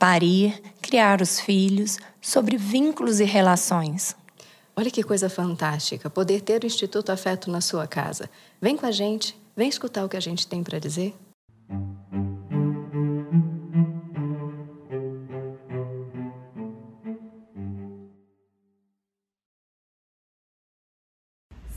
parir, criar os filhos, sobre vínculos e relações. Olha que coisa fantástica poder ter o Instituto Afeto na sua casa. Vem com a gente, vem escutar o que a gente tem para dizer.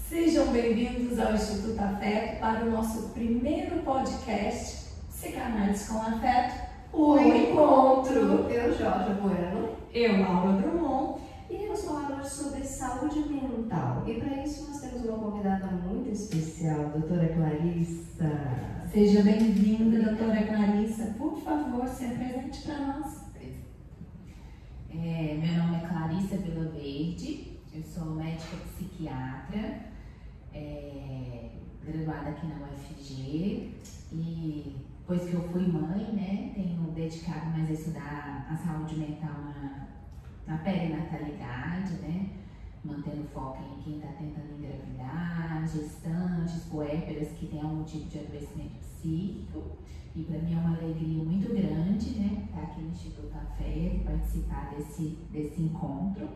Sejam bem-vindos ao Instituto Afeto para o nosso primeiro podcast Psicanálise com Afeto o encontro. Eu, Jorge Bueno. Eu, Laura Drummond. E iremos falar sobre saúde mental. E para isso nós temos uma convidada muito especial, doutora Clarissa. Seja bem-vinda, doutora Clarissa. Por favor, se apresente para nós. É, meu nome é Clarissa Vila Verde, eu sou médica psiquiatra, é, graduada aqui na UFG e Pois que eu fui mãe, né, tenho dedicado mais a estudar a saúde mental na, na perinatalidade, né, mantendo foco em quem está tentando engravidar, gestantes, puérperas que têm algum tipo de adoecimento psíquico. E para mim é uma alegria muito grande, né, estar aqui no Instituto e participar desse, desse encontro.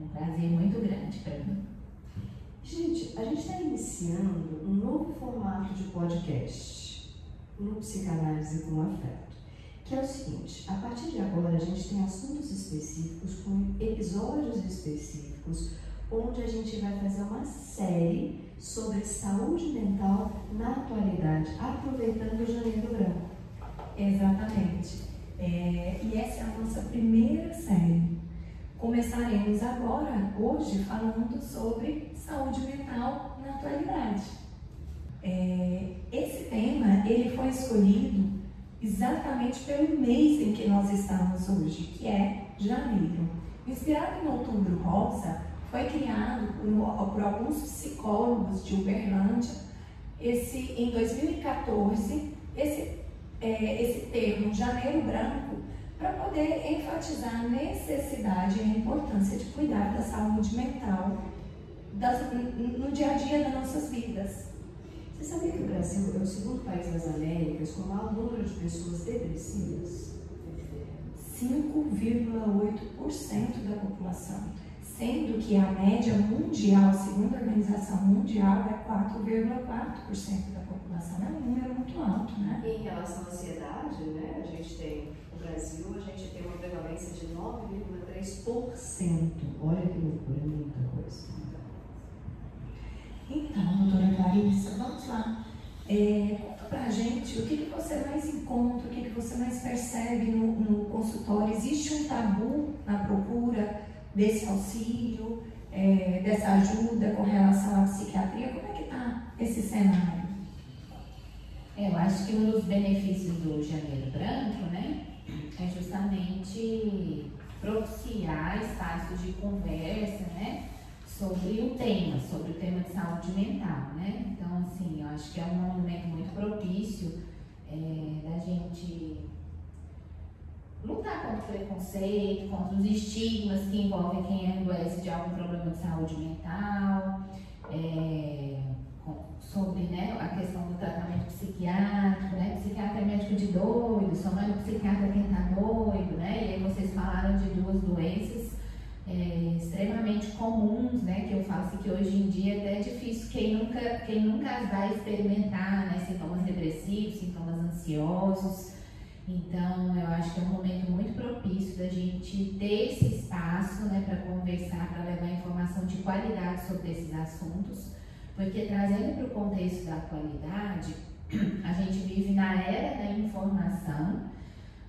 Um prazer muito grande para mim. Gente, a gente está iniciando um novo formato de podcast no Psicanálise com Afeto, que é o seguinte: a partir de agora a gente tem assuntos específicos, com episódios específicos, onde a gente vai fazer uma série sobre saúde mental na atualidade, aproveitando o Janeiro Branco. Exatamente. É, e essa é a nossa primeira série. Começaremos agora, hoje, falando sobre saúde mental na atualidade. É, esse tema ele foi escolhido exatamente pelo mês em que nós estamos hoje, que é janeiro. Inspirado em Outubro Rosa, foi criado por, por alguns psicólogos de Uberlândia. Esse, em 2014, esse, é, esse termo Janeiro Branco, para poder enfatizar a necessidade e a importância de cuidar da saúde mental das, no dia a dia das nossas vidas. Você sabia que o Brasil é o segundo país das Américas com o maior número de pessoas depressivas? 5,8% da população, sendo que a média mundial, segundo a Organização Mundial, é 4,4% da população. É um número muito alto, né? E em relação à ansiedade, né, a gente tem, no Brasil, a gente tem uma prevalência de 9,3%. Olha que loucura, muita coisa. Então, doutora Clarissa, vamos lá. É, conta pra gente o que, que você mais encontra, o que, que você mais percebe no, no consultório. Existe um tabu na procura desse auxílio, é, dessa ajuda com relação à psiquiatria? Como é que está esse cenário? É, eu acho que um dos benefícios do Janeiro Branco, né, é justamente propiciar espaços de conversa, né, sobre o tema, sobre o tema de saúde mental, né? Então, assim, eu acho que é um momento muito propício é, da gente lutar contra o preconceito, contra os estigmas que envolvem quem adoece de algum problema de saúde mental, é, sobre né, a questão do tratamento psiquiátrico, né? Psiquiatra é médico de doido, só não é psiquiatra quem tá doido, né? E aí vocês falaram de duas doenças é, extremamente comuns, né, que eu faço que hoje em dia até é difícil quem nunca, quem nunca vai experimentar, né, sintomas depressivos, sintomas ansiosos. Então, eu acho que é um momento muito propício da gente ter esse espaço, né, para conversar, para levar informação de qualidade sobre esses assuntos, porque trazendo para o contexto da atualidade, a gente vive na era da informação,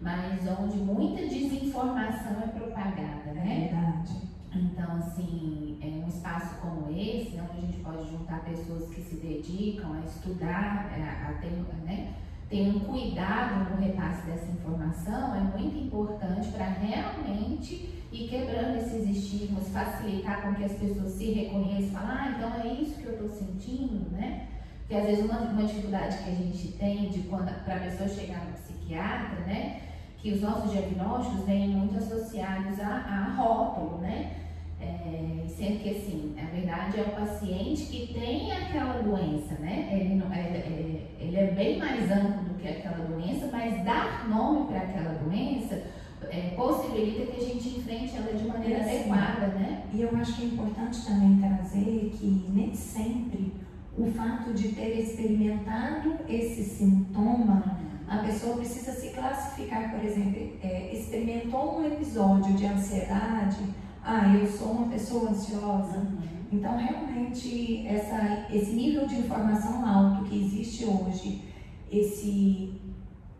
mas onde muita desinformação é propagada, né? Verdade. Então, assim, é um espaço como esse, onde a gente pode juntar pessoas que se dedicam a estudar, a, é, a ter, né, ter um cuidado no repasse dessa informação, é muito importante para mente e quebrando esses estigmas, facilitar com que as pessoas se reconheçam, falar, ah, então é isso que eu estou sentindo, né? Porque às vezes uma, uma dificuldade que a gente tem de quando para a pessoa chegar no psiquiatra, né? Que os nossos diagnósticos vêm muito associados a, a rótulo, né? É, sendo que assim, na verdade é o paciente que tem aquela doença, né? Ele, não, é, é, ele é bem mais amplo do que aquela doença, mas dar nome para aquela doença é, possibilita que a gente enfrente ela de maneira adequada, né? E eu acho que é importante também trazer que nem sempre o fato de ter experimentado esse sintoma, a pessoa precisa se classificar, por exemplo, é, experimentou um episódio de ansiedade, ah, eu sou uma pessoa ansiosa. Uhum. Então, realmente, essa, esse nível de informação alto que existe hoje, esse,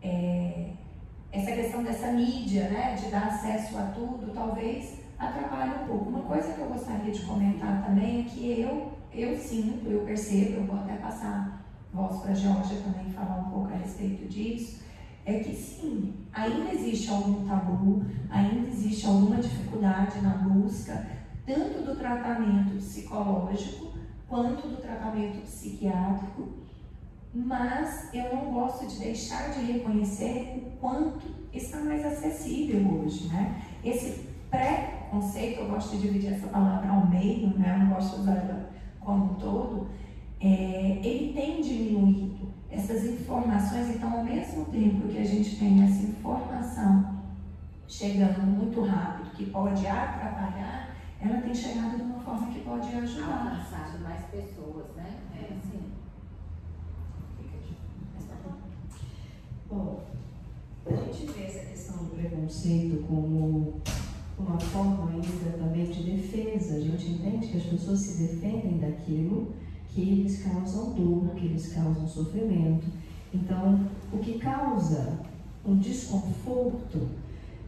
é, essa questão dessa mídia, né, de dar acesso a tudo, talvez atrapalhe um pouco. Uma coisa que eu gostaria de comentar também é que eu, eu sinto, eu percebo, eu vou até passar voz para a Georgia também falar um pouco a respeito disso, é que sim, ainda existe algum tabu, ainda existe alguma dificuldade na busca, tanto do tratamento psicológico quanto do tratamento psiquiátrico, mas eu não gosto de deixar de reconhecer o quanto está mais acessível hoje, né? Esse pré-conceito, eu gosto de dividir essa palavra ao meio, né? Eu não gosto de usar ela como um todo, é, ele tem diminuído essas informações, então ao mesmo tempo que a gente tem essa informação chegando muito rápido, que pode atrapalhar, ela tem chegado de uma forma que pode ajudar. Alcançado mais pessoas, né? É assim. Bom, a gente vê essa questão do preconceito como uma forma ainda também de defesa. A gente entende que as pessoas se defendem daquilo eles causam dor, que eles causam sofrimento. Então, o que causa um desconforto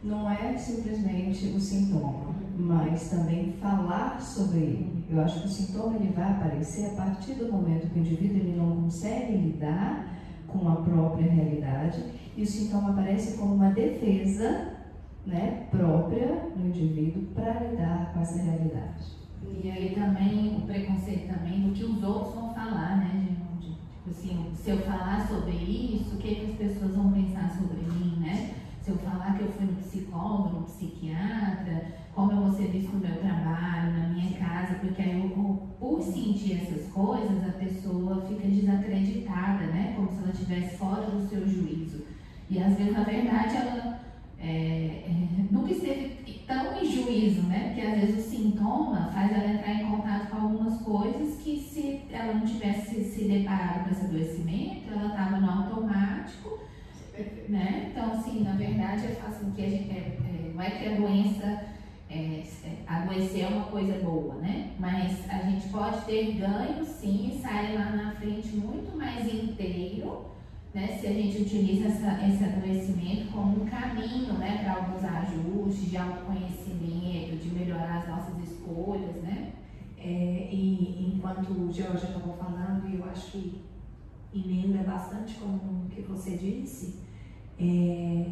não é simplesmente o sintoma, mas também falar sobre ele. Eu acho que o sintoma ele vai aparecer a partir do momento que o indivíduo ele não consegue lidar com a própria realidade e o sintoma aparece como uma defesa né, própria do indivíduo para lidar com essa realidade. E aí também o preconceito também do que os outros vão falar, né? Tipo assim, se eu falar sobre isso, o que, que as pessoas vão pensar sobre mim, né? Se eu falar que eu fui no psicólogo, no psiquiatra, como eu vou ser visto no meu trabalho, na minha casa, porque aí eu, por sentir essas coisas, a pessoa fica desacreditada, né? Como se ela estivesse fora do seu juízo. E às vezes, na verdade, ela é, é, nunca esteve tão em juízo, né? Porque às vezes o sintoma faz ela entrar em contato com algumas coisas que se ela não tivesse se deparado com esse adoecimento, ela estava no automático, né? Então, assim, na verdade, é fácil que a gente, é, é, não é que a doença, é, é, adoecer é uma coisa boa, né? Mas a gente pode ter ganho, sim, e sair lá na frente muito mais inteiro né, se a gente utiliza essa, esse adoecimento como um caminho né, para alguns ajustes de autoconhecimento, de melhorar as nossas escolhas, né? É, e enquanto o Georgia estava falando, eu acho que emenda bastante com o que você disse, é,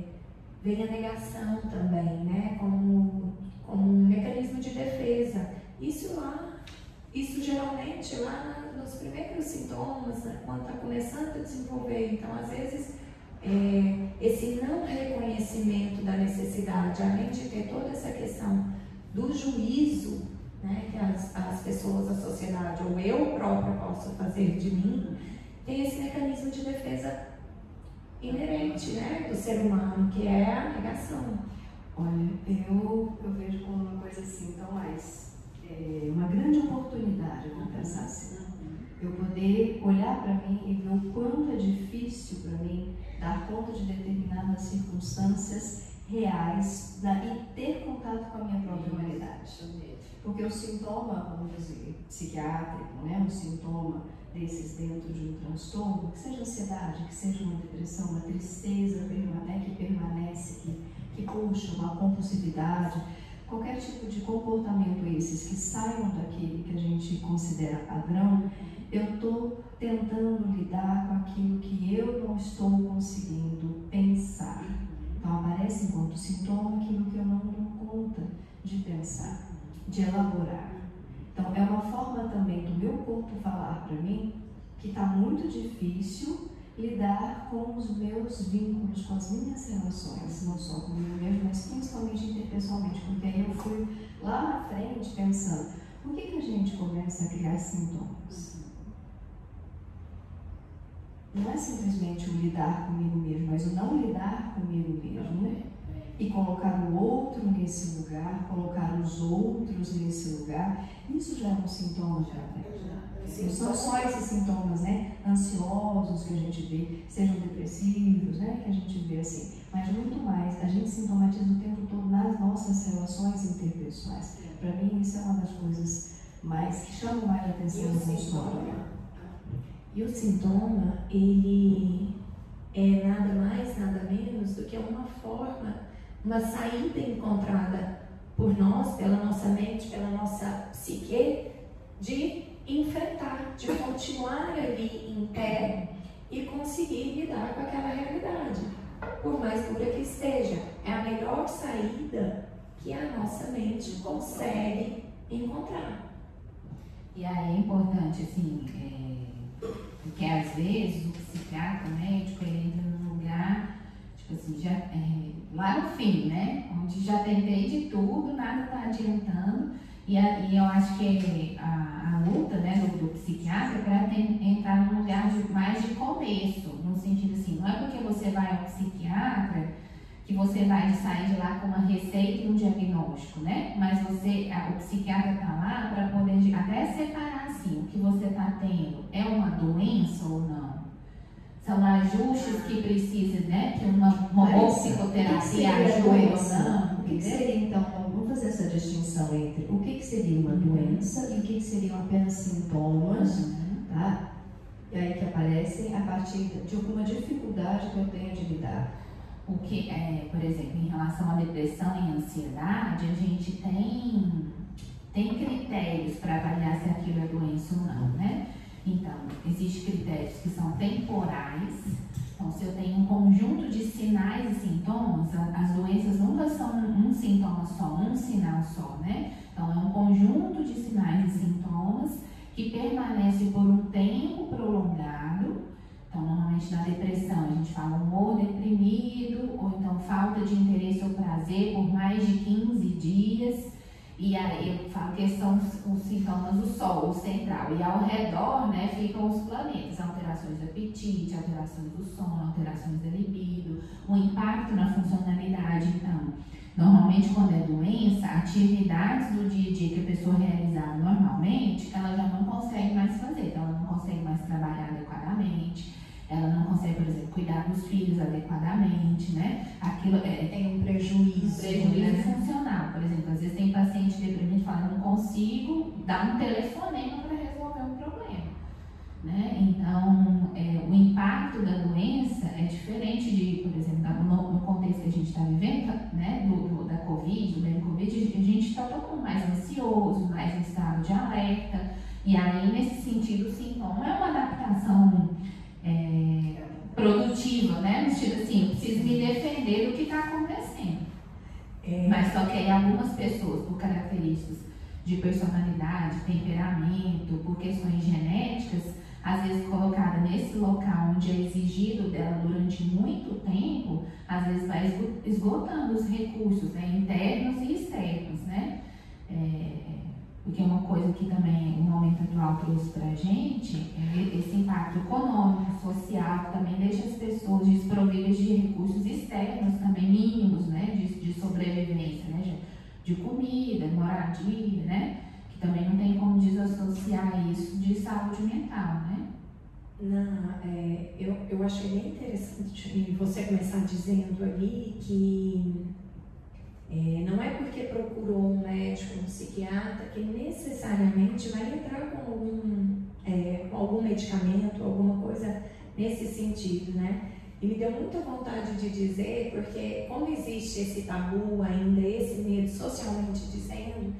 vem a negação também, né? Como, como um mecanismo de defesa. Isso lá isso geralmente lá nos primeiros sintomas, né, quando está começando a desenvolver. Então, às vezes, é, esse não reconhecimento da necessidade, além de ter toda essa questão do juízo né, que as, as pessoas, a sociedade ou eu própria posso fazer de mim, tem esse mecanismo de defesa inerente né, do ser humano, que é a negação. Olha, eu, eu vejo como uma coisa assim tão mais é, uma grande oportunidade, vamos pensar assim. Eu poder olhar para mim e ver o quanto é difícil para mim dar conta de determinadas circunstâncias reais da, e ter contato com a minha própria humanidade. Porque o sintoma, vamos dizer, psiquiátrico, né, um sintoma desses dentro de um transtorno, que seja ansiedade, que seja uma depressão, uma tristeza permane que permanece, que, que puxa, uma compulsividade, qualquer tipo de comportamento esses que saiam daquele que a gente considera padrão, eu estou tentando lidar com aquilo que eu não estou conseguindo pensar. Então aparece enquanto sintoma aquilo que eu não dou conta. de pensar, de elaborar. Então, é uma forma também do meu corpo falar para mim que está muito difícil lidar com os meus vínculos, com as minhas relações, não só comigo mesmo, mas principalmente interpessoalmente, porque aí eu fui lá na frente pensando, por que, que a gente começa a criar sintomas? Não é simplesmente o lidar comigo mesmo, mas o não lidar comigo mesmo e colocar o outro nesse lugar, colocar os outros nesse lugar, isso já é um sintoma já. Sim, são só esses sintomas, né? Ansiosos que a gente vê, sejam depressivos, né? Que a gente vê assim. Mas muito mais, a gente sintomatiza o tempo todo nas nossas relações interpessoais. Para mim, isso é uma das coisas mais que chamam mais a atenção do consultório. E o sintoma, ele é nada mais, nada menos do que uma forma, uma saída encontrada por nós, pela nossa mente, pela nossa psique, de enfrentar, de continuar ali em pé e conseguir lidar com aquela realidade, por mais dura que esteja. É a melhor saída que a nossa mente consegue encontrar. E aí é importante, assim, é, porque às vezes o psiquiatra, médico, ele entra num lugar, tipo assim, já, é, lá no fim, né? Onde já tentei de tudo, nada está adiantando. E, a, e eu acho que a, a luta né, do, do psiquiatra é para entrar num lugar de, mais de começo, no sentido assim, não é porque você vai ao psiquiatra que você vai sair de lá com uma receita e um diagnóstico, né? Mas você, a, o psiquiatra está lá para poder até separar assim, o que você está tendo é uma doença ou não. São ajustes que precisam, né? Que uma, uma boa psicoterapia ajuda ou não. O que seria então fazer essa distinção entre o que, que seria uma doença e o que, que seriam apenas sintomas, uhum. tá? E aí que aparecem a partir de alguma dificuldade que eu tenho de lidar. O que, é, por exemplo, em relação à depressão e ansiedade, a gente tem, tem critérios para avaliar se aquilo é doença ou não, né? Então, existem critérios que são temporais, então, se eu tenho um conjunto de sinais e sintomas, as doenças nunca são um sintoma só, um sinal só, né? Então, é um conjunto de sinais e sintomas que permanece por um tempo prolongado. Então, normalmente na depressão a gente fala humor deprimido, ou então falta de interesse ou prazer por mais de 15 dias. E aí eu falo que são os sintomas do Sol, o central. E ao redor, né, ficam os planetas, alterações do apetite, alterações do sono, alterações da libido, o impacto na funcionalidade. Então, normalmente quando é doença, atividades do dia a dia que a pessoa realizava normalmente, ela já não consegue mais fazer, então ela não consegue mais trabalhar adequadamente ela não consegue, por exemplo, cuidar dos filhos adequadamente, né? Aquilo é, tem um prejuízo. Um prejuízo né? funcional. Por exemplo, às vezes tem paciente deprimido que fala, não consigo dar um telefonema para resolver um problema. Né? Então, é, o impacto da doença é diferente de, por exemplo, no, no contexto que a gente está vivendo, né, do, do, da Covid, do bem Covid, a gente está todo mundo mais ansioso, mais em estado de alerta, e aí, nesse sentido, o sintoma é uma adaptação é, produtiva, né? No sentido assim, eu preciso me defender do que está acontecendo. É. Mas só que aí algumas pessoas, por características de personalidade, temperamento, por questões genéticas, às vezes colocada nesse local onde é exigido dela durante muito tempo, às vezes vai esgotando os recursos né, internos e externos, né? É, porque uma coisa que também o momento atual trouxe para a gente é esse impacto econômico, social, também deixa as pessoas desprovidas de recursos externos, também mínimos, né, de, de sobrevivência, né, de comida, moradia, né, que também não tem como desassociar isso de saúde mental, né. Não, é, eu, eu achei bem interessante você começar dizendo ali que é, não é porque procurou um médico, um psiquiatra, que necessariamente vai entrar com algum, é, algum medicamento, alguma coisa nesse sentido, né? E me deu muita vontade de dizer, porque como existe esse tabu ainda, esse medo socialmente dizendo,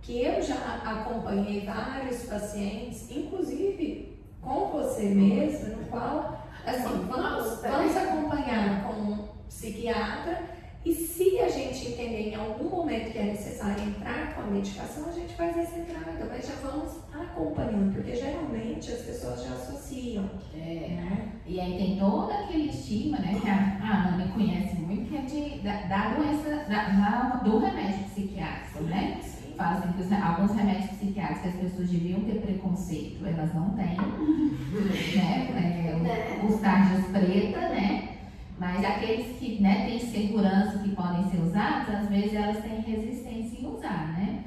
que eu já acompanhei vários pacientes, inclusive com você mesmo, no qual, assim, vamos, vamos acompanhar com um psiquiatra e se a gente entender em algum momento que é necessário entrar com a medicação, a gente faz essa entrada, mas já vamos acompanhando, porque geralmente as pessoas já associam. É, né? E aí tem todo aquele estigma, né, que a, a Ana conhece muito, que é de, da, da doença, da, da, do remédio psiquiátrico, né? Fazem que alguns remédios psiquiátricos que as pessoas deviam ter preconceito, elas não têm, né? É, os tarjas preta, né? Mas aqueles que né, têm segurança que podem ser usados, às vezes elas têm resistência em usar, né?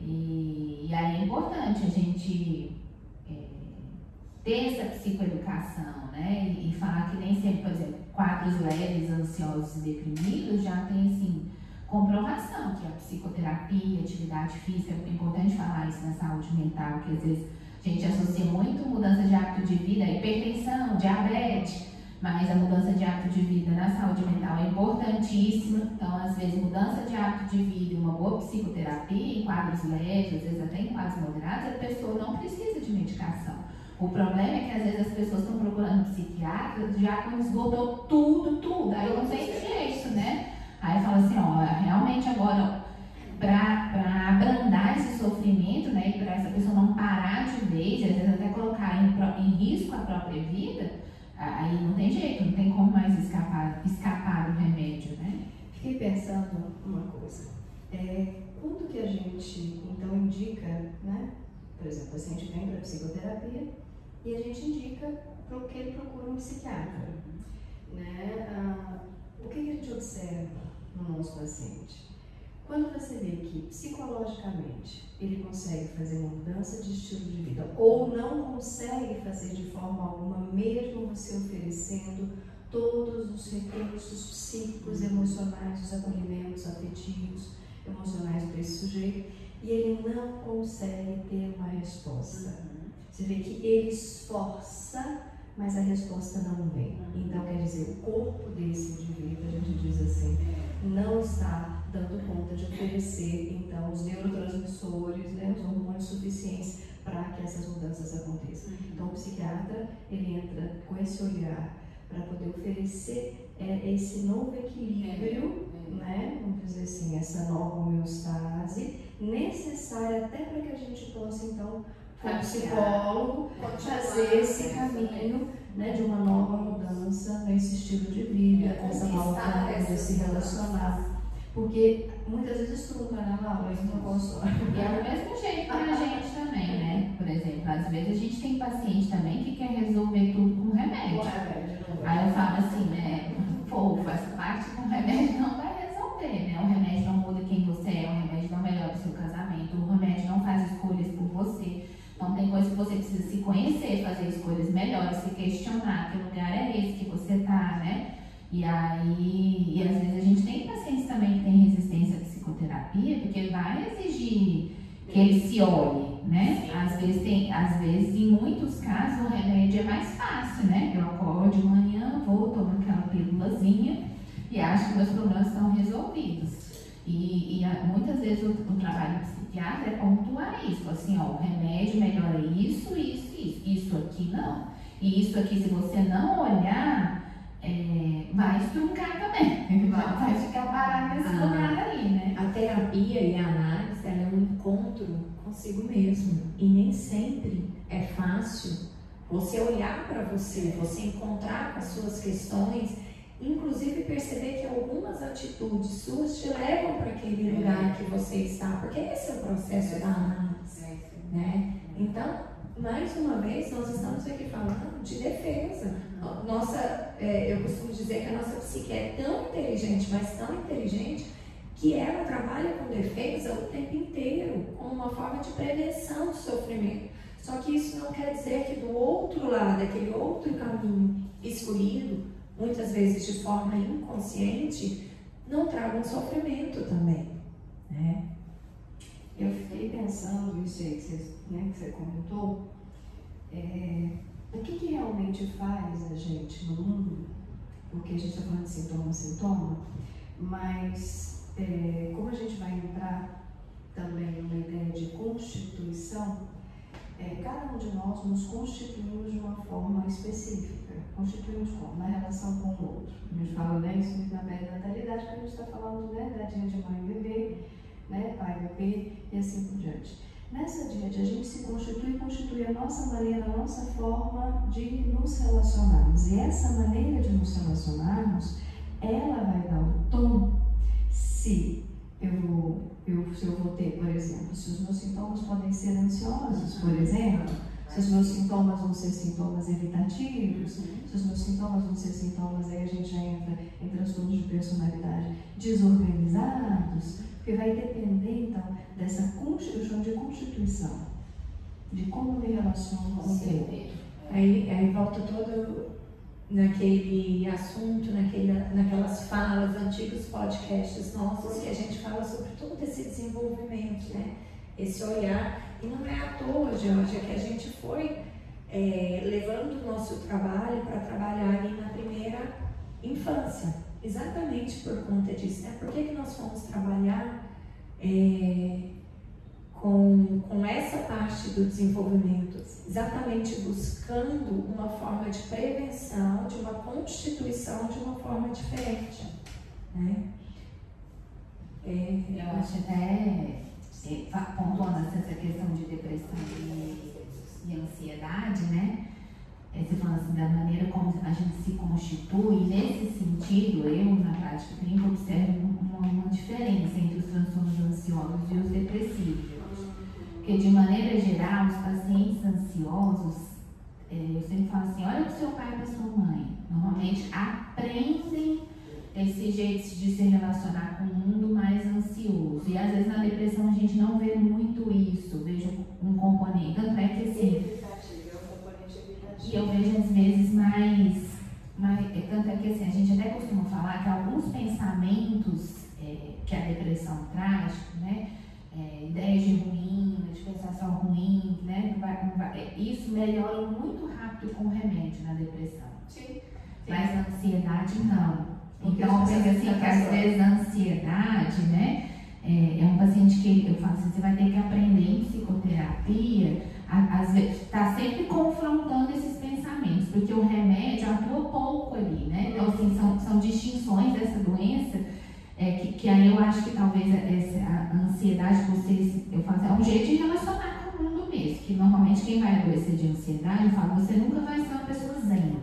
E, e aí é importante a gente é, ter essa psicoeducação, né? E, e, falar que nem sempre, por exemplo, quadros leves, ansiosos e deprimidos já tem, assim, comprovação que a psicoterapia, atividade física, é importante falar isso na saúde mental, que às vezes a gente associa muito mudança de hábito de vida, hipertensão, diabetes, mas a mudança de hábito de vida na saúde mental é importantíssima. Então, às vezes, mudança de hábito de vida e uma boa psicoterapia, em quadros leves, às vezes até em quadros moderados, a pessoa não precisa de medicação. O problema é que às vezes as pessoas estão procurando psiquiatra já quando esgotou tudo, tudo. Aí não tem jeito, né? Aí fala assim, ó, realmente agora para abrandar esse sofrimento, né, e para essa pessoa não parar de vez, às vezes até colocar em, em risco a própria vida, Aí não tem jeito, não tem como mais escapar, escapar do remédio, né? Fiquei pensando uma coisa. É, quando que a gente, então, indica, né? Por exemplo, o paciente vem para psicoterapia e a gente indica para que ele procure um psiquiatra. Né? Ah, o que, que a gente observa no nosso paciente? Quando você vê que psicologicamente ele consegue fazer uma mudança de estilo de vida ou não consegue fazer de forma alguma, mesmo você oferecendo todos os recursos psíquicos, emocionais, os acolhimentos afetivos, emocionais para esse sujeito, e ele não consegue ter uma resposta. Uhum. Você vê que ele esforça, mas a resposta não vem. Então, quer dizer, o corpo desse indivíduo, a gente diz assim, não está dando conta de oferecer, então, os neurotransmissores, né, os hormônios suficientes para que essas mudanças aconteçam. Uhum. Então, o psiquiatra, ele entra com esse olhar para poder oferecer é, esse novo equilíbrio, é, é. né, vamos dizer assim, essa nova homeostase, necessária até para que a gente possa, então, como psicólogo, fazer esse caminho né, de uma nova mudança nesse estilo de vida, é, essa nova forma de se relacionar. Porque muitas vezes trunca, né, Laura? Isso não posso. E é do mesmo jeito para a gente também, né? Por exemplo, às vezes a gente tem paciente também que quer resolver tudo com remédio. Aí eu falo assim, né? Pô, faz parte com remédio não vai resolver, né? O remédio não muda quem você é, o remédio não melhora o seu casamento, o remédio não faz escolhas por você. Então tem coisas que você precisa se conhecer, fazer escolhas melhores, se questionar que lugar é esse que você tá, né? E aí, e às vezes a gente tem pacientes também que têm resistência à psicoterapia, porque vai exigir que ele se olhe, né? Às vezes, tem, às vezes, em muitos casos, o remédio é mais fácil, né? Eu acordo de manhã, vou, tomo aquela pílulazinha e acho que meus problemas estão resolvidos. E, e muitas vezes o, o trabalho psiquiatra é pontuar isso, assim, ó, o remédio melhora isso, isso, isso, isso aqui não. E isso aqui, se você não olhar, é, vai estruncar também. Vai, vai ficar parado nesse ah, lugar aí, né? A terapia e a análise é um encontro consigo mesmo. E nem sempre é fácil você olhar para você, você encontrar com as suas questões, inclusive perceber que algumas atitudes suas te levam para aquele é. lugar que você está, porque esse é o processo da análise. É né? Então, mais uma vez, nós estamos aqui falando de defesa. Nossa, é, eu costumo dizer que a nossa psique é tão inteligente, mas tão inteligente, que ela trabalha com defesa o tempo inteiro, como uma forma de prevenção do sofrimento. Só que isso não quer dizer que do outro lado, aquele outro caminho escolhido, muitas vezes de forma inconsciente, não traga um sofrimento também. Né? Eu fiquei pensando, isso aí que você, né, que você comentou, é, o que, que realmente faz a gente no mundo, porque a gente está falando de sintoma sintoma, mas é, como a gente vai entrar também numa ideia de constituição, é, cada um de nós nos constituímos de uma forma específica. constituímos como? Na relação com o outro. A gente fala né, isso muito na perinatalidade, que a gente está falando né, da dia de mãe e bebê, né, pai e bebê e assim por diante. Nessa dia a gente se constitui e constitui a nossa maneira, a nossa forma de nos relacionarmos. E essa maneira de nos relacionarmos, ela vai dar o tom se eu vou, eu, se eu vou ter, por exemplo, se os meus sintomas podem ser ansiosos, por exemplo, se os meus sintomas vão ser sintomas evitativos, se os meus sintomas vão ser sintomas, aí a gente já entra em transtornos de personalidade desorganizados, porque vai depender, então, dessa constituição de constituição, de como me relaciono com o outro. Aí, aí volta todo naquele assunto, naquele, naquelas falas, antigos podcasts nossos, que a gente fala sobre todo esse desenvolvimento, né? Esse olhar. E não é à toa, Georgia, que a gente foi é, levando o nosso trabalho para trabalhar ali na primeira infância. Exatamente por conta disso, né? Por que, que nós fomos trabalhar é, com, com essa parte do desenvolvimento? Exatamente buscando uma forma de prevenção, de uma constituição de uma forma diferente. Né? É, eu acho até, é, pontuando essa questão de depressão e, e ansiedade, né? Você fala assim, da maneira como a gente se constitui, nesse sentido, eu, na prática clínica, observo uma, uma diferença entre os transtornos ansiosos e os depressivos. Porque, de maneira geral, os pacientes ansiosos, é, eu sempre falo assim: olha para o seu pai e para sua mãe. Normalmente aprendem esse jeito de se relacionar com o mundo mais ansioso. E às vezes na depressão a gente não vê muito isso. Vejo um componente. Tanto é que assim. E eu vejo às vezes mais, mais. É, tanto é que assim, a gente até costuma falar que alguns pensamentos é, que a depressão traz, né? É, ideias de ruim, de pensação ruim, né? Vai, vai, é, isso melhora muito rápido com o remédio na depressão. Sim. Mas a ansiedade não. Então, eu penso assim que às vezes a ansiedade, né? É, é um paciente que eu falo assim, você vai ter que aprender em psicoterapia às vezes, está sempre confrontando esses porque o remédio atua pouco ali, né? Então, assim, são, são distinções dessa doença, é, que, que aí eu acho que talvez essa, a ansiedade, vocês, eu falo assim, é um jeito de relacionar com o mundo mesmo, que normalmente quem vai adoecer de ansiedade, eu falo, você nunca vai ser uma pessoa zen,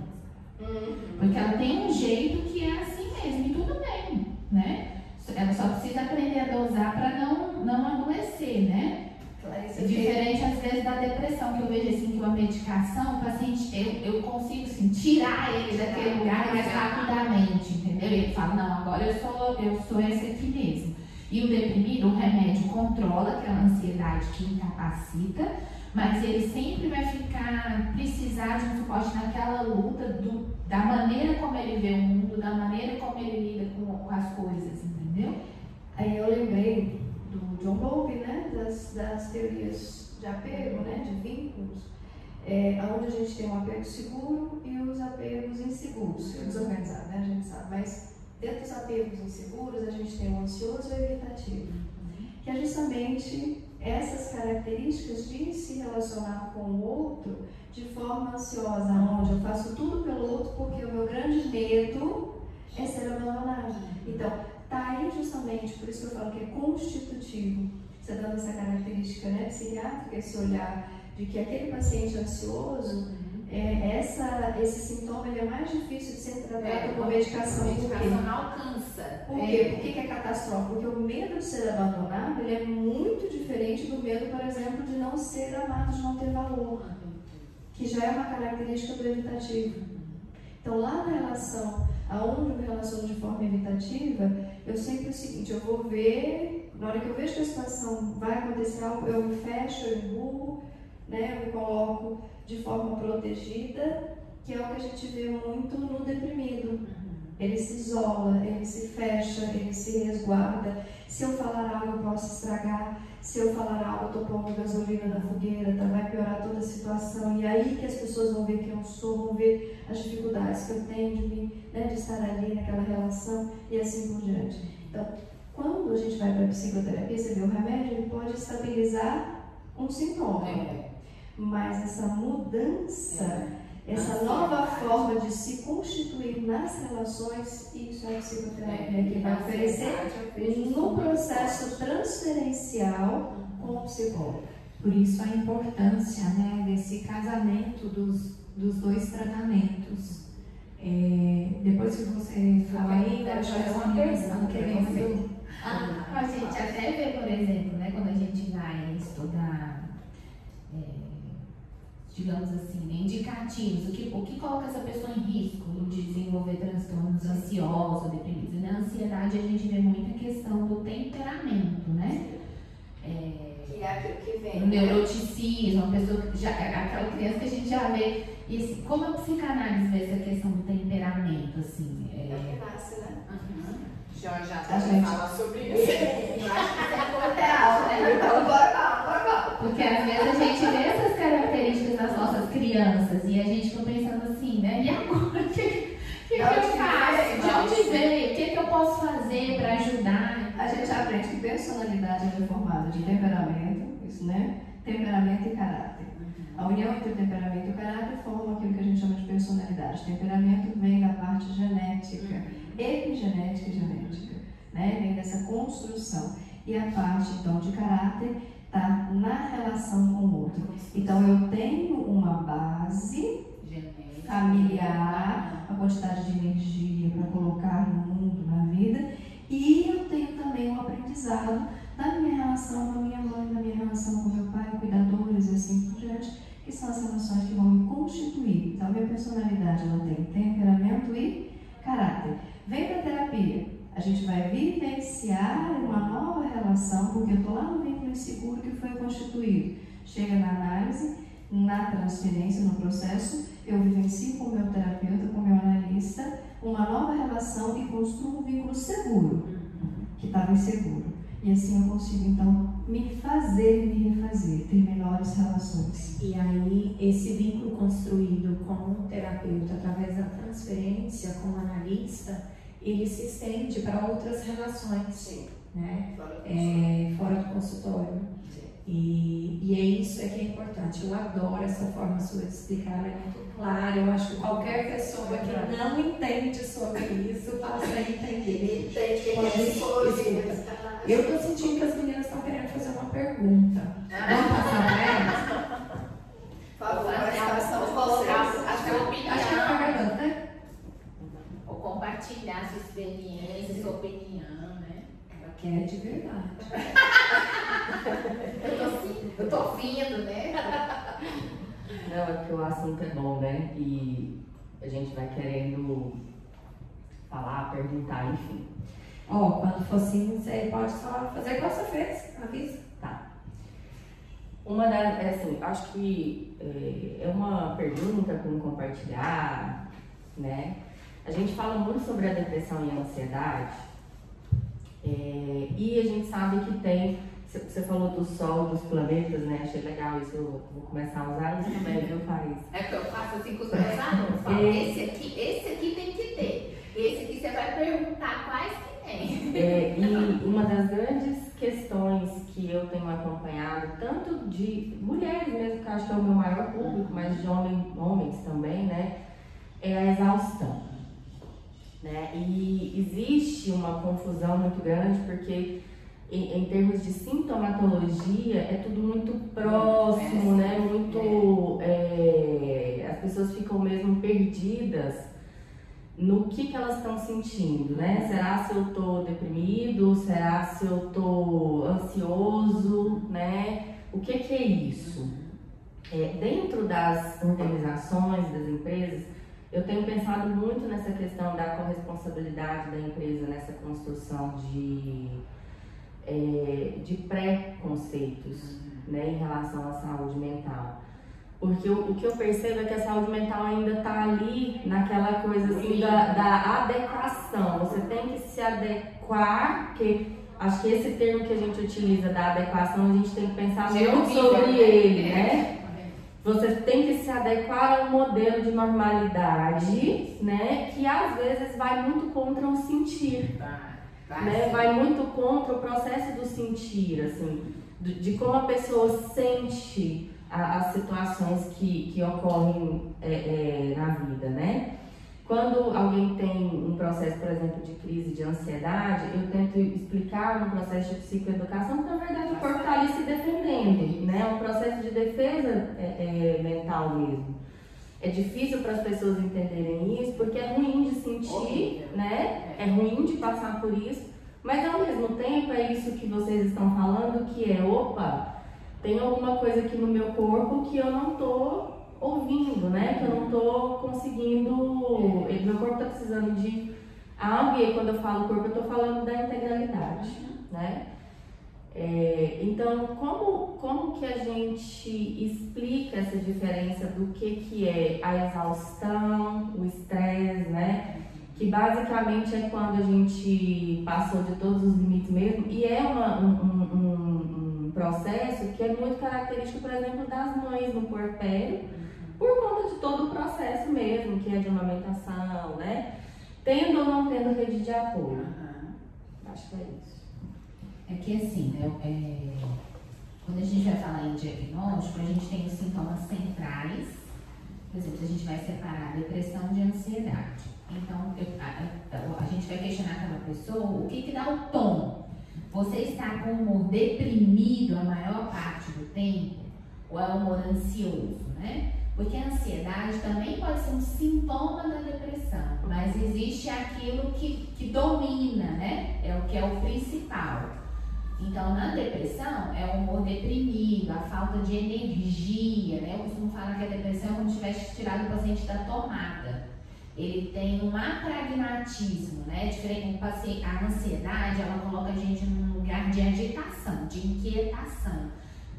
uhum. porque ela tem um jeito que é assim mesmo, e tudo bem, né? Ela só precisa aprender a dosar para não, não adoecer, né? É diferente às vezes da depressão, que eu vejo assim que uma medicação, o paciente, eu, eu consigo assim, tirar ele daquele lugar mais rapidamente, entendeu? E ele fala, não, agora eu sou, eu sou esse aqui mesmo. E o deprimido, o remédio controla aquela ansiedade que incapacita, mas ele sempre vai ficar, precisar de um suporte naquela luta do, da maneira como ele vê o mundo, da maneira como ele lida com, com as coisas, entendeu? Aí eu lembrei John Bowlby, né, das, das teorias de apego, né, de vínculos, é, onde a gente tem um apego seguro e os apegos inseguros, desorganizados, né, a gente sabe, mas dentro dos apegos inseguros a gente tem o ansioso e o evitativo, que é justamente essas características de se relacionar com o outro de forma ansiosa, onde eu faço tudo pelo outro porque o meu grande medo é ser abandonado. Então, está aí justamente, por isso que eu falo que é constitutivo, você dando essa característica né, psiquiátrica, esse olhar de que aquele paciente ansioso, uhum. é, essa, esse sintoma ele é mais difícil de ser tratado é, com medicação. A medicação não alcança. Por quê? É. Por que, que é catastrófico? Porque o medo de ser abandonado ele é muito diferente do medo, por exemplo, de não ser amado, de não ter valor, que já é uma característica do evitativo. Então, lá na relação aonde eu me relaciono de forma evitativa, eu sempre o seguinte, eu vou ver, na hora que eu vejo que a situação vai acontecer algo, eu me fecho, eu empurro, né, eu me coloco de forma protegida, que é o que a gente vê muito no deprimido. Ele se isola, ele se fecha, ele se resguarda. Se eu falar algo, eu posso estragar. Se eu falar algo, eu estou pondo gasolina na fogueira, tá? vai piorar toda a situação. E aí que as pessoas vão ver quem eu sou, vão ver as dificuldades que eu tenho de, mim, né, de estar ali naquela relação e assim por diante. Então, quando a gente vai para a psicoterapia, você vê o remédio, ele pode estabilizar um sintoma. É. Mas essa mudança. É essa nova forma de se constituir nas relações, isso é a psicoterapia É, que vai oferecer no processo transferencial com o psicólogo. Por isso a importância né, desse casamento dos, dos dois tratamentos. É, depois que você fala fazer que uma as meninas pergunta estão pra querendo. Ah, a gente até vê, por exemplo, né, quando a gente vai estudar, é, digamos assim, né, indicativos, o que, o que coloca essa pessoa em risco de desenvolver transtornos ansiosos, deprimidos. E na ansiedade a gente vê muita questão do temperamento, né? É, Que é aquilo que vem. o neuroticismo, uma pessoa que já, aquela criança que a gente já vê. E assim, como a psicanálise vê essa questão do temperamento, assim? É É, que nasce, né? Já já A também gente- fala sobre isso. Eu acho que é colateral, né? Então, bora bora lá. Porque às vezes a gente vê essas características crianças e a gente fica pensando assim, né? E agora? O que, que, eu faço? De onde veio? O que, que eu posso fazer para ajudar? A gente aprende que personalidade é formada de temperamento, isso né? Temperamento e caráter. A união entre o temperamento e o caráter forma aquilo que a gente chama de personalidade. Temperamento vem da parte genética, epigenética e genética, né? Vem dessa construção. E a parte, então, de caráter está na relação com o outro. Então, eu tenho uma base familiar, a quantidade de energia para colocar no mundo, na vida, e eu tenho também um aprendizado da minha relação com a minha mãe, da minha relação com meu pai, cuidadores e assim por diante, que são as relações que vão me constituir. Então, minha personalidade ela tem temperamento e caráter. Vem para a terapia, a gente vai vivenciar uma nova relação, porque eu estou lá no vínculo inseguro que foi constituído. Chega na análise, na transferência, no processo, eu vivencio com o meu terapeuta, com o meu analista, uma nova relação e construo um vínculo seguro, que estava inseguro. E assim eu consigo, então, me fazer me refazer, ter melhores relações. E aí, esse vínculo construído com o terapeuta através da transferência com o analista, ele se estende para outras relações, Sim. né? Fora do É, fora do consultório. Sim. E, e é isso é que é importante. Eu adoro essa forma sua de explicar, ela é muito clara. Eu acho que qualquer pessoa que não entende sobre isso passa a entender. E que Pode- ter psicologia. escuta. Eu tô sentindo que as meninas estão querendo fazer uma pergunta. Vamos passar para elas? Por favor, nós estamos colocar vocês. a sua opinião. Acho que tá né? Ou compartilhar sua experiência, sua opinião, né? Ela quer de verdade. Eu tô, assim, eu tô ouvindo, né? Não, é porque o assunto é bom, né? E a gente vai querendo falar, perguntar, enfim. Ó, quando for assim, você pode só fazer igual você fez. Avisa. Uma das, é assim, acho que é, é uma pergunta para um compartilhar, né? A gente fala muito sobre a depressão e a ansiedade, é, e a gente sabe que tem, você- falou do sol, dos planetas, né? Achei legal isso, eu vou começar a usar isso também, viu, Paris? É que eu faço assim com os meus alunos. Falo, esse aqui, esse aqui tem que ter. Esse aqui você vai perguntar quais que tem. É, e uma das grandes questões que eu tenho acompanhado, tanto de mulheres mesmo, que eu acho que é o meu maior público, mas de homem, homens também, né? É a exaustão. Né? E existe uma confusão muito grande porque em, em termos de sintomatologia é tudo muito próximo, né? Muito é, as pessoas ficam mesmo perdidas no que, que elas estão sentindo, né? Será se eu tô deprimido? Será se eu tô ansioso, né? O que, que é isso? É, dentro das organizações, das empresas, eu tenho pensado muito nessa questão da corresponsabilidade da empresa nessa construção de, é, de pré-conceitos né, em relação à saúde mental. Porque o, o que eu percebo é que a saúde mental ainda está ali naquela coisa assim da, da adequação. Você tem que se adequar, porque acho que esse termo que a gente utiliza da adequação, a gente tem que pensar muito sobre né? ele, né? Você tem que se adequar a um modelo de normalidade, né? Que às vezes vai muito contra o sentir Vai, né, sim. vai muito contra o processo do sentir, assim, de, de como a pessoa sente a, as situações que, que ocorrem é, é, na vida, né? Quando alguém tem um processo, por exemplo, de crise de ansiedade, eu tento explicar no processo de psicoeducação que, na verdade, o corpo está ali se defendendo, né? É um processo de defesa é, é, mental mesmo. É difícil para as pessoas entenderem isso, porque é ruim de sentir, né? É ruim de passar por isso, mas ao mesmo tempo é isso que vocês estão falando, que é, opa, tem alguma coisa aqui no meu corpo que eu não tô ouvindo, né? Que eu não tô conseguindo. Meu corpo tá precisando de algo, e aí quando eu falo corpo, eu tô falando da integralidade, né? É, então, como, como que a gente explica essa diferença do que, que é a exaustão, o estresse, né? Que basicamente é quando a gente passou de todos os limites mesmo, e é uma, um, um, um processo que é muito característico, por exemplo, das mães no puerpério, por conta de todo o processo mesmo, que é de amamentação, né? Tendo ou não tendo rede de apoio. Uhum. Acho que é isso. É que assim, né, é, quando a gente vai falar em diagnóstico, a gente tem os sintomas centrais. Por exemplo, a gente vai separar depressão de ansiedade. Então, eu, a, a, gente vai questionar aquela pessoa o que, que dá o tom. Você está com o humor deprimido a maior parte do tempo ou é humor ansioso, né? Porque a ansiedade também pode ser um sintoma da depressão, mas existe aquilo que, que domina, né? É o que é o principal. Então, na depressão, é o humor deprimido, a falta de energia, né? Eu costumo falar que a depressão é como se tivesse tirado o paciente da tomada. Ele tem um apragmatismo, né? Diferente a ansiedade, ela coloca a gente num lugar de agitação, de inquietação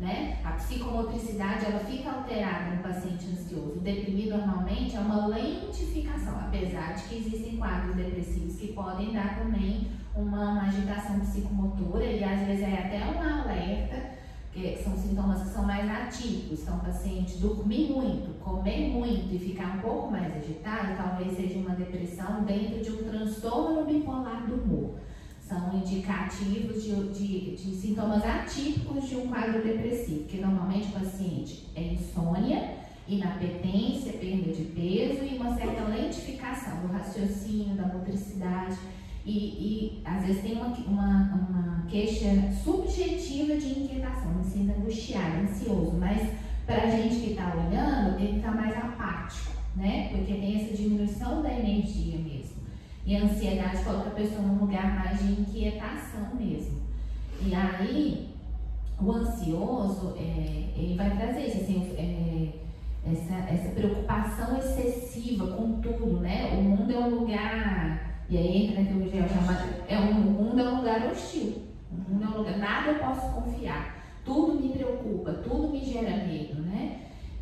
né? A psicomotricidade ela fica alterada no paciente ansioso. O deprimido normalmente é uma lentificação, apesar de que existem quadros depressivos que podem dar também uma, uma agitação psicomotora e às vezes é até um alerta, que são sintomas que são mais atípicos. Então, o paciente dormir muito, comer muito e ficar um pouco mais agitado, talvez seja uma depressão dentro de um transtorno bipolar do humor são indicativos de, de, de, sintomas atípicos de um quadro depressivo, que normalmente o paciente é insônia, inapetência, perda de peso e uma certa lentificação do raciocínio, da motricidade. E, e às vezes tem uma, uma, uma queixa subjetiva de inquietação, me sinto angustiado, ansioso, mas para a gente que está olhando, ele está mais apático, né? Porque tem essa diminuição da energia mesmo. E a ansiedade coloca a pessoa num lugar mais de inquietação mesmo. E aí, o ansioso, é, ele vai trazer isso, assim, é, essa, essa preocupação excessiva com tudo, né? O mundo é um lugar, e aí entra naquilo que eu chamo, é um, o mundo é um lugar hostil. O mundo é um lugar, nada eu posso confiar. Tudo me preocupa, tudo me gera medo, né?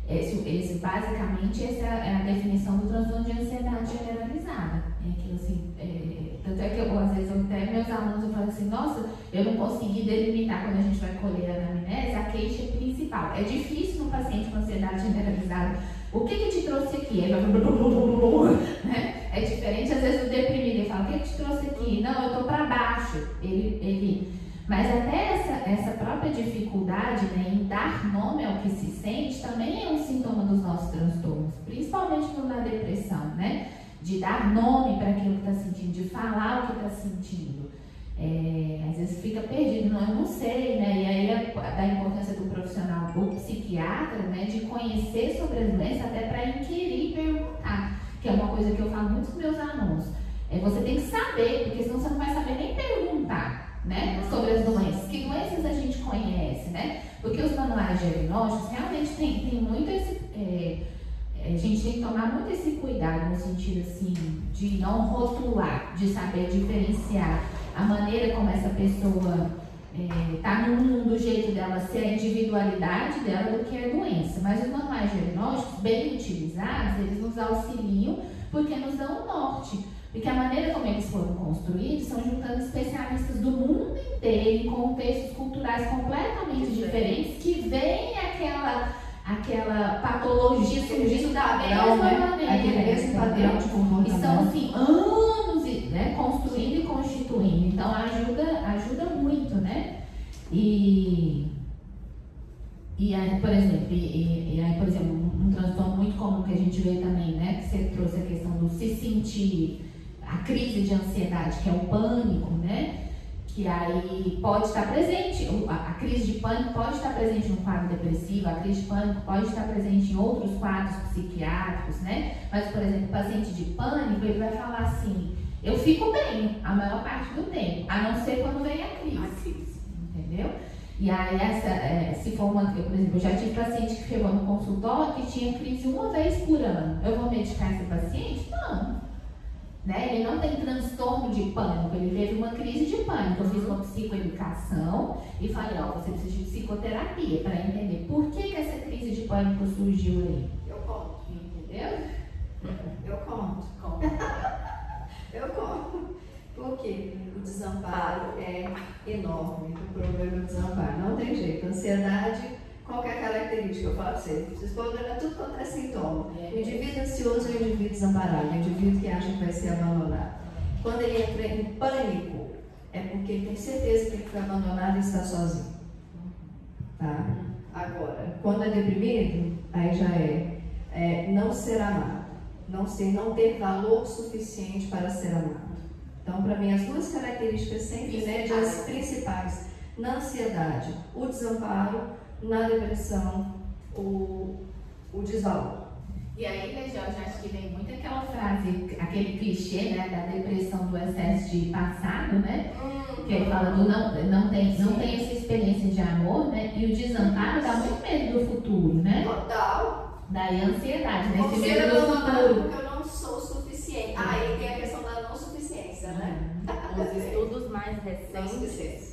Esse, esse, basicamente, essa é a definição do transtorno de ansiedade generalizada. É que eu, às vezes, eu até meus alunos eu falo assim, nossa, eu não consegui delimitar quando a gente vai colher a anamnese a queixa principal. É difícil no paciente com ansiedade generalizada. O que que te trouxe aqui? Ele né? É diferente, às vezes, o deprimido. Ele fala, o que que te trouxe aqui? Não, eu tô para baixo. Ele, ele mas até essa, essa própria dificuldade né, em dar nome ao que se sente também é um sintoma dos nossos transtornos, principalmente na depressão, né? De dar nome para aquilo que está sentindo, de falar o que está sentindo. É, às vezes fica perdido, não, eu não sei, né? E aí é da importância do profissional, do psiquiatra, né? De conhecer sobre as doenças até para inquirir e perguntar, que é uma coisa que eu falo muito com meus alunos. É, você tem que saber, porque senão você não vai saber nem perguntar né? Sobre as doenças. Que doenças a gente conhece, né? Porque os manuais diagnósticos realmente tem, tem muito esse. É, a gente tem que tomar muito esse cuidado no sentido assim de não rotular, de saber diferenciar a maneira como essa pessoa está é, no mundo, do jeito dela ser a individualidade dela do que a doença. Mas os manuais diagnósticos, bem utilizados, eles nos auxiliam porque nos dão um norte. Porque a maneira como eles foram construídos são juntando especialistas do mundo inteiro, em contextos culturais completamente diferentes, que veem aquela, aquela patologia surgindo da mesma né? maneira. Aquele mesmo padrão de comportamento. Estão assim, anos né, construindo e constituindo. Então ajuda, ajuda muito, né? E, E aí, por exemplo, e, e aí, por exemplo, um, um transtorno muito comum que a gente vê também, né? Que você trouxe a questão do se sentir, a crise de ansiedade, que é o pânico, né? Que aí pode estar presente, a crise de pânico pode estar presente no quadro depressivo, a crise de pânico pode estar presente em outros quadros psiquiátricos, né? Mas, por exemplo, o paciente de pânico, ele vai falar assim, eu fico bem a maior parte do tempo, a não ser quando vem a crise, entendeu? E aí, essa, é, se for uma, por exemplo, eu já tive paciente que chegou no consultório que tinha crise uma vez por ano. Eu vou medicar esse paciente? Não. Né? Ele não tem transtorno de pânico, ele teve uma crise de pânico. Eu fiz uma psicoeducação e falei, ó, você precisa de psicoterapia para entender por que, que essa crise de pânico surgiu aí. Eu conto. Entendeu? Eu conto. conto. Eu conto. Porque o desamparo é enorme, o problema do desamparo. Não tem jeito. Ansiedade qual é a característica? Eu falo você, vocês podem olhar tudo quanto é sintoma. O indivíduo ansioso é o indivíduo desamparado, o indivíduo que acha que vai ser abandonado. Quando ele entra em pânico, é porque ele tem certeza que ele foi abandonado e está sozinho. Tá? Agora, quando é deprimido, aí já é, é não ser amado, não, ser, não ter valor suficiente para ser amado. Então, para mim, as duas características sempre médias principais na ansiedade, o desamparo na depressão, o, o desvalor. E aí, né, Jorge, acho que vem muito aquela frase, aquele clichê, né, da depressão do excesso de passado, né? Hum, que ele fala do não, não, tem, não tem essa experiência de amor, né? E o desamparo dá muito medo do futuro, né? Total. Daí a ansiedade, né? Esse medo do futuro. Porque eu não sou suficiente. Ah, e tem a questão da não suficiência, né? Os estudos mais recentes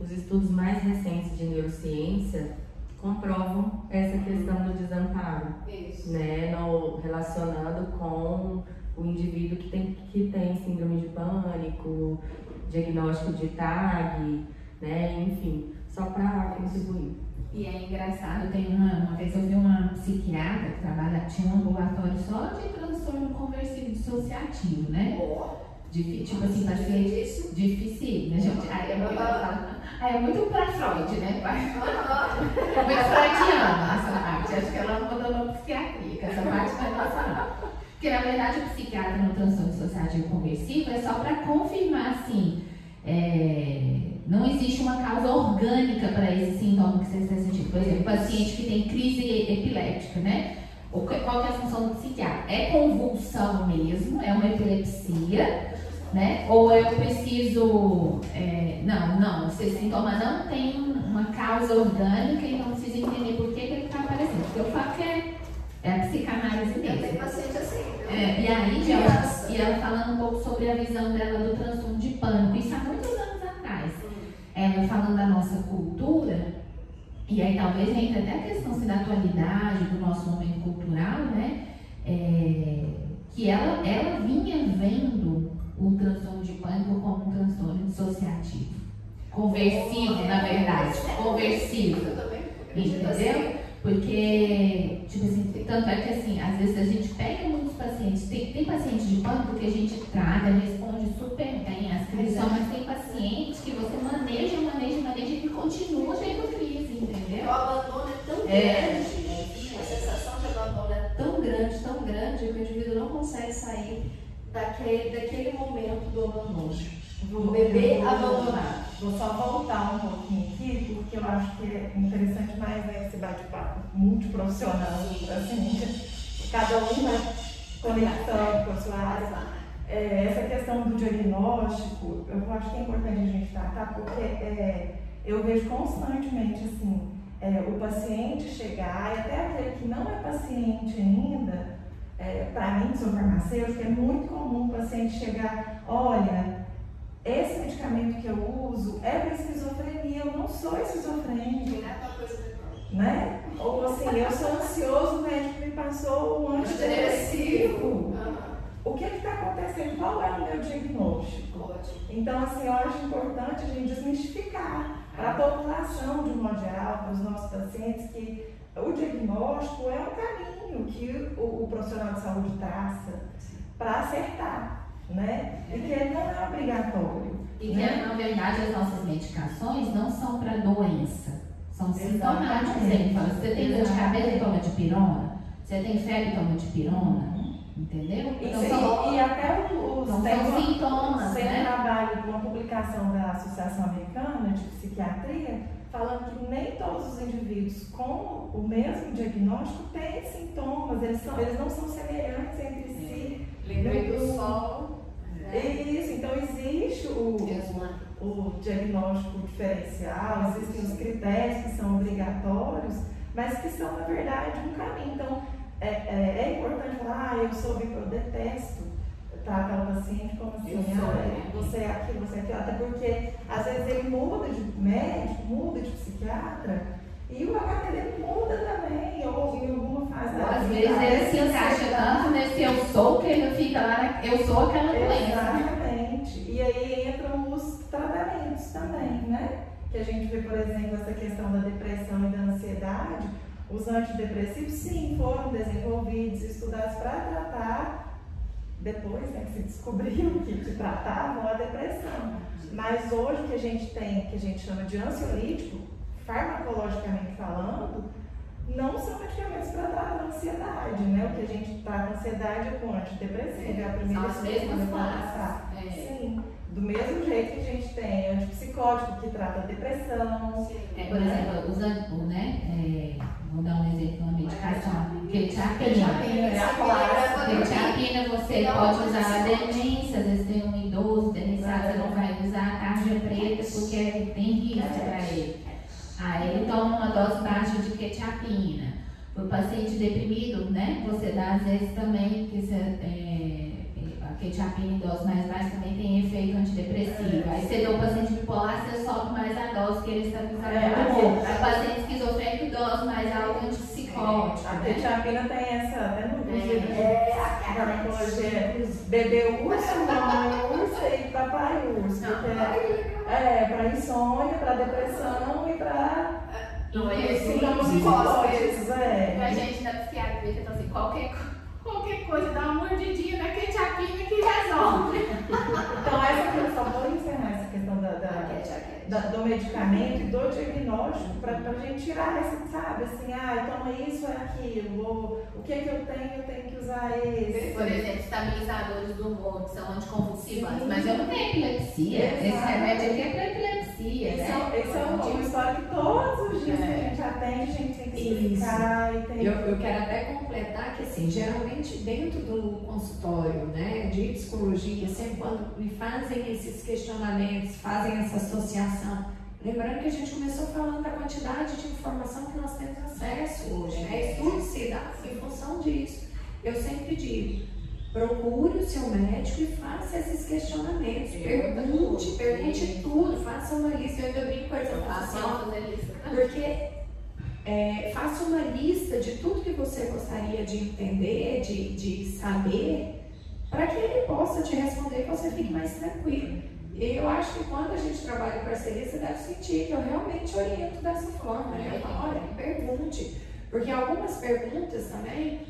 os estudos mais recentes de neurociência comprovam essa questão do desamparo, Isso. né, no, relacionando com o indivíduo que tem, que tem síndrome de pânico, diagnóstico de TAG, né, enfim, só para contribuir. E é engraçado, tem uma, uma vez eu vi uma psiquiatra que trabalha, tinha um ambulatório só de transtorno conversivo dissociativo, né? Boa. De, tipo assim, paciente difícil, né, gente? Aí é muito, é muito pra Freud, né? Muito freudiana essa parte. Acho que ela não mandou no psiquiatria, essa parte não é nossa, não. Porque, na verdade, o psiquiatra no transtorno associativo conversivo é só para confirmar, assim, é, não existe uma causa orgânica para esse sintoma que você está sentindo. Por exemplo, paciente que tem crise epiléptica, né? Qual é a função do psiquiatra? É convulsão mesmo, é uma epilepsia, né? Ou eu preciso. É, não, não, esse sintoma não tem uma causa orgânica e não precisa entender por que, que ele está aparecendo. Porque eu falo que é, é a psicanálise mesmo. Tem paciente assim. É, e aí, ela, e ela falando um pouco sobre a visão dela do transtorno de pânico, isso há muitos anos atrás. Ela falando da nossa cultura, e aí talvez entre até a questão assim, da atualidade, do nosso momento cultural, né? É, que ela, ela vinha vendo o transtorno de pânico como um transtorno dissociativo. Conversivo, na verdade. Conversivo. Entendeu? Porque, tipo assim, tanto é que assim, às vezes a gente pega muitos pacientes, tem, tem pacientes de pânico que a gente trata, responde super bem às crises, mas tem pacientes que você maneja, maneja, maneja e continua tendo crise, entendeu? O abandono é tão é. Daquele, daquele momento do abandono. O bebê abandonado. Vou só voltar um pouquinho aqui, porque eu acho que é interessante mais né, esse bate-papo multiprofissional, assim, cada um vai conectando com a sua área. É, essa questão do diagnóstico, eu acho que é importante a gente tratar, porque é, eu vejo constantemente assim, é, o paciente chegar, e até aquele que não é paciente ainda, é, para mim, que sou farmacêutica, é muito comum o paciente chegar, olha, esse medicamento que eu uso é para esquizofrenia, eu não sou esquizofrênica. Né? Ou assim, eu sou ansioso, o médico me passou um antidepressivo. O que está acontecendo? Qual é o meu diagnóstico? Então, assim, eu acho importante a gente desmistificar para a população, de um modo geral, para os nossos pacientes, que o diagnóstico é um caminho que o, o profissional de saúde traça para acertar, né? E que ele não é obrigatório. E né? que, na verdade, as nossas medicações não são para doença, São sintomáticos. Ele fala, você tem dor de cabeça, toma de pirona. Você tem febre, toma de pirona. Entendeu? Então, são, e até os então, são sintomas, tem né? um trabalho de uma publicação da Associação Americana de Psiquiatria falando que nem todos os indivíduos com o mesmo diagnóstico têm sintomas, eles, são, eles não são semelhantes entre si. Lembrei do sol. Né? Isso, então existe o, o diagnóstico diferencial, existem os critérios que são obrigatórios, mas que são, na verdade, um caminho. Então, é, é, é importante falar, ah, eu sou eu detesto tratar o paciente como assim, ah, você é aquilo, você é aquilo, até porque às vezes ele muda de médico, muda de psiquiatra, e o HT dele muda também, ou em alguma fase da Às vezes ele se encaixa tanto nesse eu sou que ele fica lá, eu sou aquela doença. Exatamente. E aí entram os tratamentos também, né? Que a gente vê, por exemplo, essa questão da depressão e da ansiedade os antidepressivos, sim, foram desenvolvidos, estudados para tratar, depois né, que se descobriu que tratavam a depressão. Mas hoje o que a gente tem, que a gente chama de ansiolítico, farmacologicamente falando, não são medicamentos para tratar a ansiedade, né? O que a gente trata a ansiedade é com antidepressivo, é a primeira as mesmas classes. É. Sim. Do mesmo jeito que a gente tem antipsicótico que trata a depressão. É, por exemplo, usando, né? É, vou dar um exemplo, uma medicação. Quetiapina. Quetiapina você pode usar a demência, às vezes tem um idoso demenciado, você não vai usar a tarja preta porque tem risco para ele. Aí ele toma uma dose baixa de quetiapina. Para o paciente deprimido, né? Você dá às vezes também que você, é, quetiapina em dose mais baixa também tem efeito antidepressivo. Aí você deu o paciente bipolar, você sobe mais a dose que ele está usando. É, Para paciente dose mais alta antipsicótico. A quetiapina tem essa, até no vídeo é, a farmacologia, bebê urso, mamãe urso e papai urso. É, é para insônia, para depressão e para não, é sintomas psicóticos. É. A gente da psiquiatria, então assim, qualquer coisa qualquer coisa, dá uma mordidinha na quetiapina que resolve. então, essa questão, vou encerrar essa questão da, da, da do medicamento e do diagnóstico, para a gente tirar essa, sabe, assim, ah, toma isso é aquilo, ou o que é que eu tenho, eu tenho que usar esse. Por exemplo, estabilizadores do humor, que são anticonvulsivantes, mas eu não tenho epilepsia. Exato. Esse remédio aqui é para epilepsia. Esse, né? é, esse é uma história que todos os dias é. que a gente atende, a gente tem que explicar. E tem... eu, eu quero até completar que, assim, geralmente dentro do consultório né, de psicologia, sempre quando me fazem esses questionamentos, fazem essa associação, lembrando que a gente começou falando da quantidade de informação que nós temos acesso hoje, né? Estudos se dá em função disso. Eu sempre digo, procure o seu médico e faça esses questionamentos. Pergunte, pergunte tudo, faça uma lista. Eu ainda brinco com essa porque é, faça uma lista de tudo que você gostaria de entender, de, de saber, para que ele possa te responder e você fique mais tranquilo. E eu acho que quando a gente trabalha em parceria, você deve sentir que eu realmente oriento dessa forma. Né? Eu falo, olha, pergunte. Porque algumas perguntas também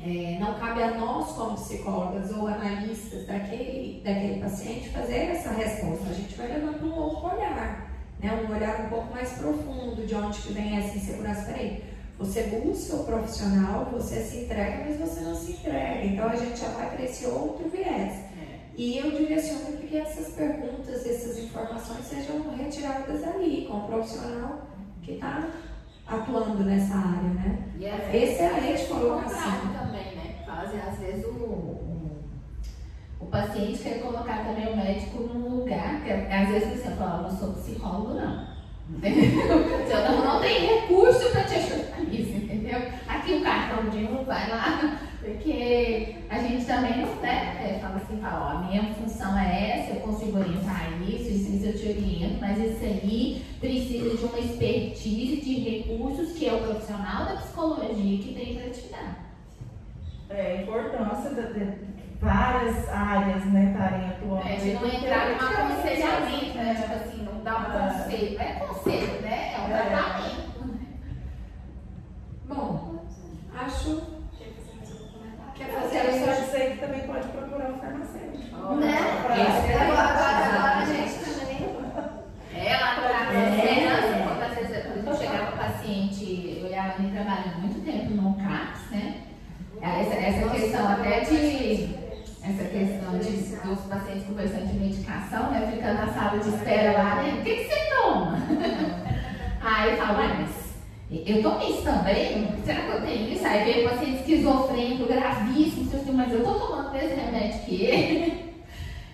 é, não cabe a nós, como psicólogas ou analistas daquele, daquele paciente, fazer essa resposta. A gente vai levando um outro olhar né? um olhar um pouco mais profundo de onde que vem essa insegurança. Peraí, você busca o profissional, você se entrega, mas você não se entrega. Então a gente já vai para esse outro viés. É. E eu direciono para que essas perguntas, essas informações sejam retiradas ali, com o profissional que está atuando nessa área, né? E Excelente colocação. também, né? Às vezes o o paciente quer colocar também o médico num lugar, que às vezes você fala, eu não sou psicólogo, não. Entendeu? Se eu não, não tenho recurso para te ajudar nisso, entendeu? Aqui o cartão de um vai lá, porque a gente também não né, fala assim, fala, ó, a minha função é essa, eu consigo orientar isso, isso, isso eu te oriento, mas isso aí precisa de uma expertise de recursos que é o profissional da psicologia que tem para te. É, a importância de, de várias áreas né, estarem atuando. É, de não entrar num aconselhamento, né? Tipo assim, não dá um ah. conselho. É conselho, né? É um é. tratamento. Né? Bom, acho. Quer fazer Eu só dizer que também pode procurar um farmacêutico. Oh, né? Agora, agora, agora a gente também. É, essa, essa questão até de essa questão de, dos pacientes conversando de medicação, né? Ficando na sala de espera lá, né? O que, que você toma? Aí fala, mas eu tomo isso também? Será que eu tenho isso? Aí vem o paciente assim, esquizofrênico, gravíssimo, tipo assim, mas eu tô tomando o mesmo remédio que ele.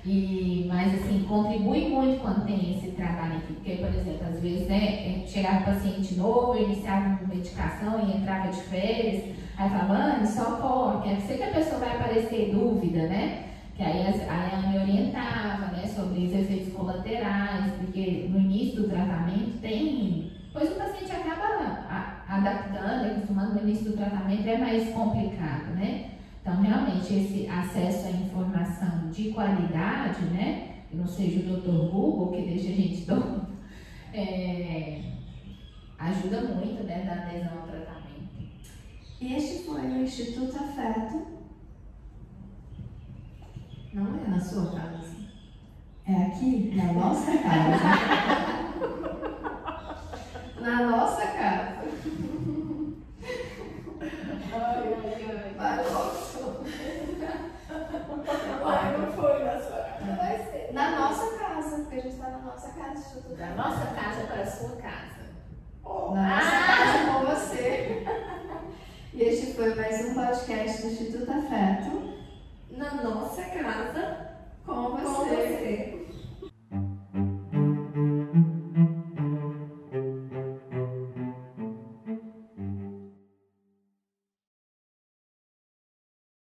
E, mas assim, contribui muito quando tem esse trabalho aqui, porque, por exemplo, às vezes, né, é, chegava um paciente novo, iniciava uma medicação e entrava de férias, aí falava, Anne, só corre, é sei que a pessoa vai aparecer dúvida, né? Que aí, ela me orientava, né, sobre os efeitos colaterais, porque no início do tratamento tem, pois o paciente acaba adaptando, acostumando no início do tratamento, é mais complicado, né? Então, realmente, esse acesso à informação de qualidade, né? Que não seja o Dr. Google que deixa a gente doido, é, ajuda muito, né? Da adesão ao tratamento. Este foi o Instituto Afeto. Não é na sua casa. É aqui, na nossa casa. na nossa casa. Ai, ai, ai. Ai, não foi na sua casa. Vai ser. Na nossa casa, porque a gente está na nossa casa, Instituto Da nossa casa para a sua casa. Oh. Na nossa ah! casa com você. E este foi mais um podcast do Instituto Afeto. Na nossa casa com você. Com você.